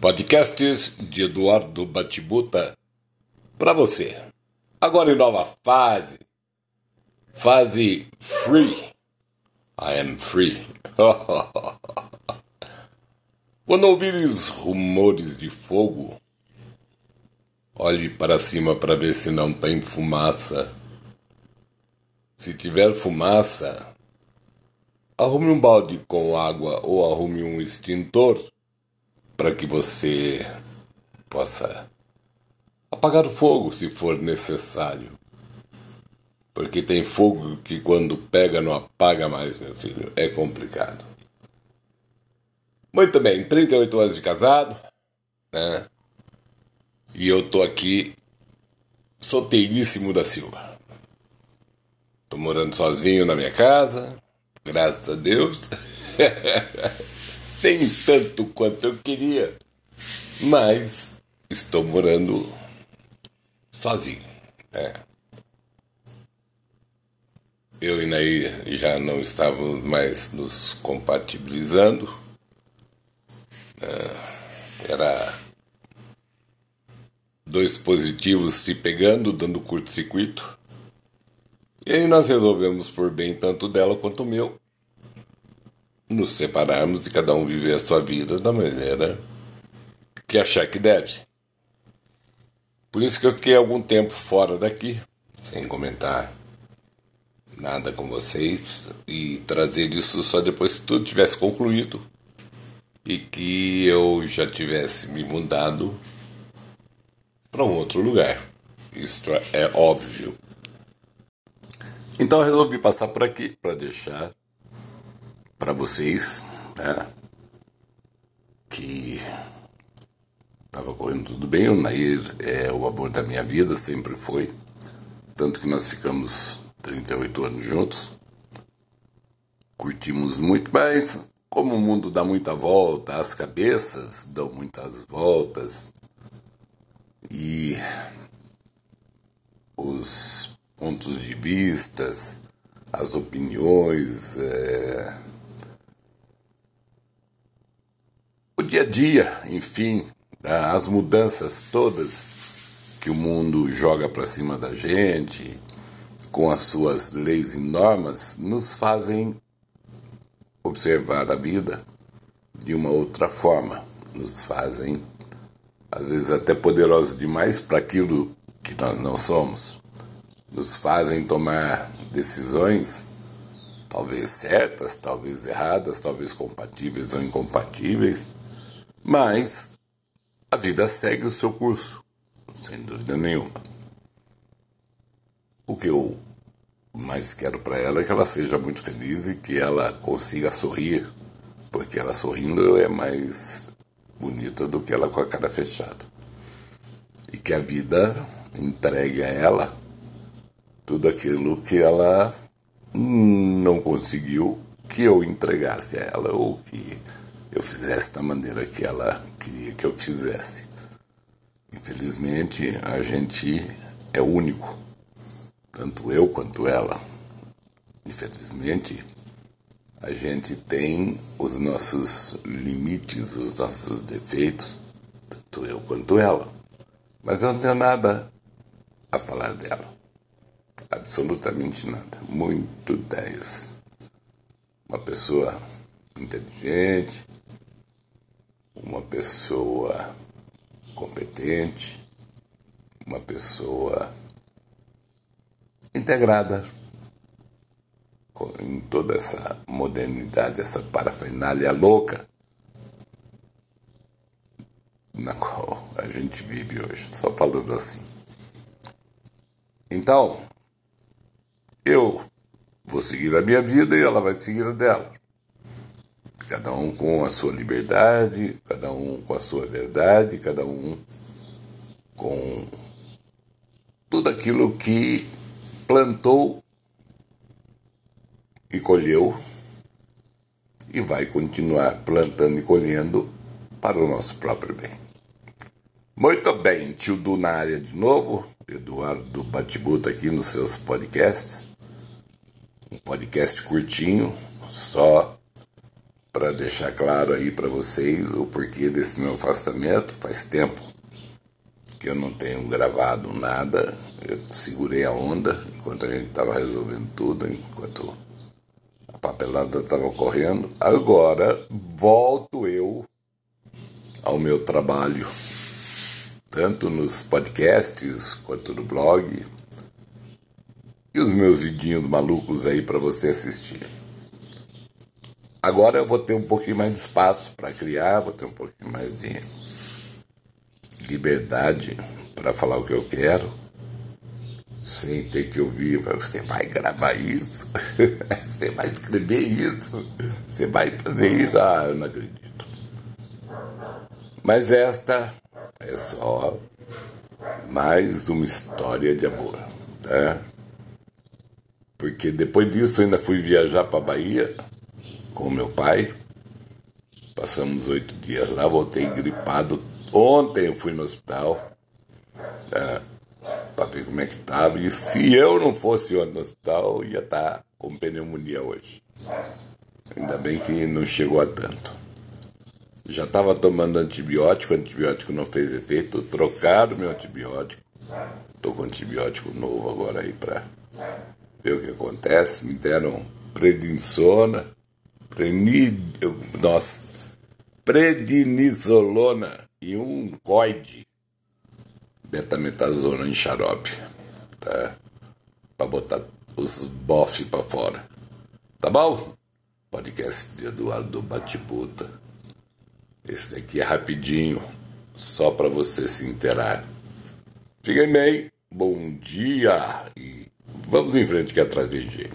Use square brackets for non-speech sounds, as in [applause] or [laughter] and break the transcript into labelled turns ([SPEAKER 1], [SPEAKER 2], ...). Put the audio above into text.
[SPEAKER 1] Podcasts de Eduardo Batibuta para você. Agora em nova fase. Fase free. I am free. [laughs] Quando ouvires rumores de fogo, olhe para cima para ver se não tem fumaça. Se tiver fumaça, arrume um balde com água ou arrume um extintor para que você possa apagar o fogo se for necessário. Porque tem fogo que quando pega não apaga mais, meu filho. É complicado. Muito bem, 38 anos de casado, né? E eu tô aqui solteiríssimo da Silva. Tô morando sozinho na minha casa, graças a Deus. [laughs] nem tanto quanto eu queria, mas estou morando sozinho. Né? Eu e Nair já não estávamos mais nos compatibilizando. É, era dois positivos se pegando, dando curto-circuito. E aí nós resolvemos por bem tanto dela quanto meu nos separarmos e cada um viver a sua vida da maneira que achar que deve. Por isso que eu fiquei algum tempo fora daqui, sem comentar nada com vocês e trazer isso só depois que tudo tivesse concluído e que eu já tivesse me mudado para um outro lugar. Isso é óbvio. Então eu resolvi passar por aqui para deixar para vocês, né? Que estava correndo tudo bem. O Nair é o amor da minha vida, sempre foi. Tanto que nós ficamos 38 anos juntos. Curtimos muito, mas como o mundo dá muita volta, as cabeças dão muitas voltas e os pontos de vistas, as opiniões, é, dia a dia, enfim, as mudanças todas que o mundo joga para cima da gente, com as suas leis e normas, nos fazem observar a vida de uma outra forma, nos fazem, às vezes, até poderosos demais para aquilo que nós não somos, nos fazem tomar decisões, talvez certas, talvez erradas, talvez compatíveis ou incompatíveis mas a vida segue o seu curso, sem dúvida nenhuma. O que eu mais quero para ela é que ela seja muito feliz e que ela consiga sorrir, porque ela sorrindo é mais bonita do que ela com a cara fechada. E que a vida entregue a ela tudo aquilo que ela não conseguiu que eu entregasse a ela ou que eu fizesse da maneira que ela queria que eu fizesse. Infelizmente, a gente é único, tanto eu quanto ela. Infelizmente, a gente tem os nossos limites, os nossos defeitos, tanto eu quanto ela. Mas eu não tenho nada a falar dela. Absolutamente nada. Muito 10. Uma pessoa inteligente, uma pessoa competente, uma pessoa integrada em toda essa modernidade, essa parafernália louca na qual a gente vive hoje, só falando assim. Então, eu vou seguir a minha vida e ela vai seguir a dela cada um com a sua liberdade, cada um com a sua verdade, cada um com tudo aquilo que plantou e colheu e vai continuar plantando e colhendo para o nosso próprio bem. Muito bem, tio Du na área de novo, Eduardo Batibuta aqui nos seus podcasts. Um podcast curtinho, só para deixar claro aí para vocês o porquê desse meu afastamento. Faz tempo que eu não tenho gravado nada. Eu segurei a onda enquanto a gente estava resolvendo tudo, enquanto a papelada estava ocorrendo. Agora volto eu ao meu trabalho, tanto nos podcasts quanto no blog. E os meus vidinhos malucos aí para você assistir. Agora eu vou ter um pouquinho mais de espaço para criar, vou ter um pouquinho mais de liberdade para falar o que eu quero, sem ter que ouvir, você vai gravar isso, [laughs] você vai escrever isso, você vai fazer isso, ah, eu não acredito. Mas esta é só mais uma história de amor, né? Porque depois disso eu ainda fui viajar para Bahia com meu pai. Passamos oito dias lá, voltei gripado. Ontem eu fui no hospital é, para ver como é que estava. E se eu não fosse ontem no hospital, ia estar tá com pneumonia hoje. Ainda bem que não chegou a tanto. Já estava tomando antibiótico, antibiótico não fez efeito, trocaram meu antibiótico. Estou com antibiótico novo agora aí para ver o que acontece. Me deram predinsona Prenid, nossa, prednisolona e um coide betametasona em xarope, tá? Pra botar os bofs pra fora. Tá bom? Podcast de Eduardo Batibuta. Esse daqui é rapidinho, só para você se inteirar. Fiquem bem, bom dia e vamos em frente que é atrás de gente.